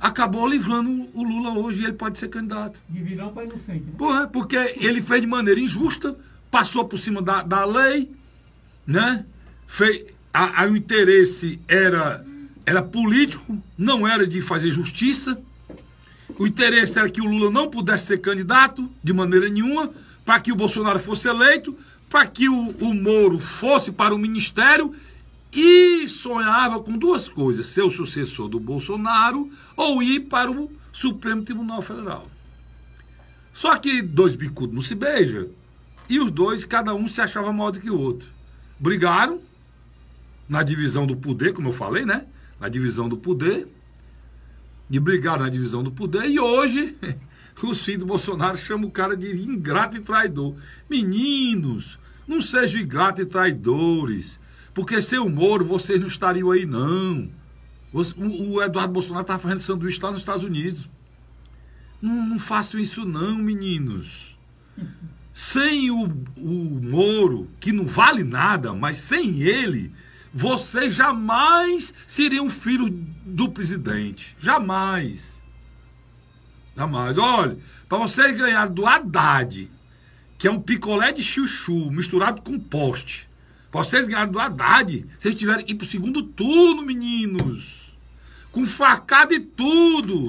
acabou livrando o Lula hoje e ele pode ser candidato. De vilão para inocente. Né? Porra, porque ele fez de maneira injusta, passou por cima da, da lei, né? Fez, a, a, o interesse era, era político, não era de fazer justiça. O interesse era que o Lula não pudesse ser candidato de maneira nenhuma, para que o Bolsonaro fosse eleito, para que o, o Moro fosse para o ministério e sonhava com duas coisas: ser o sucessor do Bolsonaro ou ir para o Supremo Tribunal Federal. Só que dois bicudos não se beijam e os dois, cada um se achava maior do que o outro. Brigaram na divisão do poder, como eu falei, né? Na divisão do poder. E brigaram na divisão do poder e hoje os filhos do Bolsonaro chamam o cara de ingrato e traidor. Meninos, não sejam ingratos e traidores. Porque sem o Moro vocês não estariam aí, não. O Eduardo Bolsonaro estava fazendo sanduíche lá nos Estados Unidos. Não, não façam isso, não, meninos. Sem o, o Moro, que não vale nada, mas sem ele, vocês jamais seriam filhos do presidente. Jamais. Jamais. Olha, para vocês ganharem do Haddad, que é um picolé de chuchu misturado com poste, vocês ganharam do Haddad. Vocês tiveram que ir pro segundo turno, meninos. Com facada e tudo.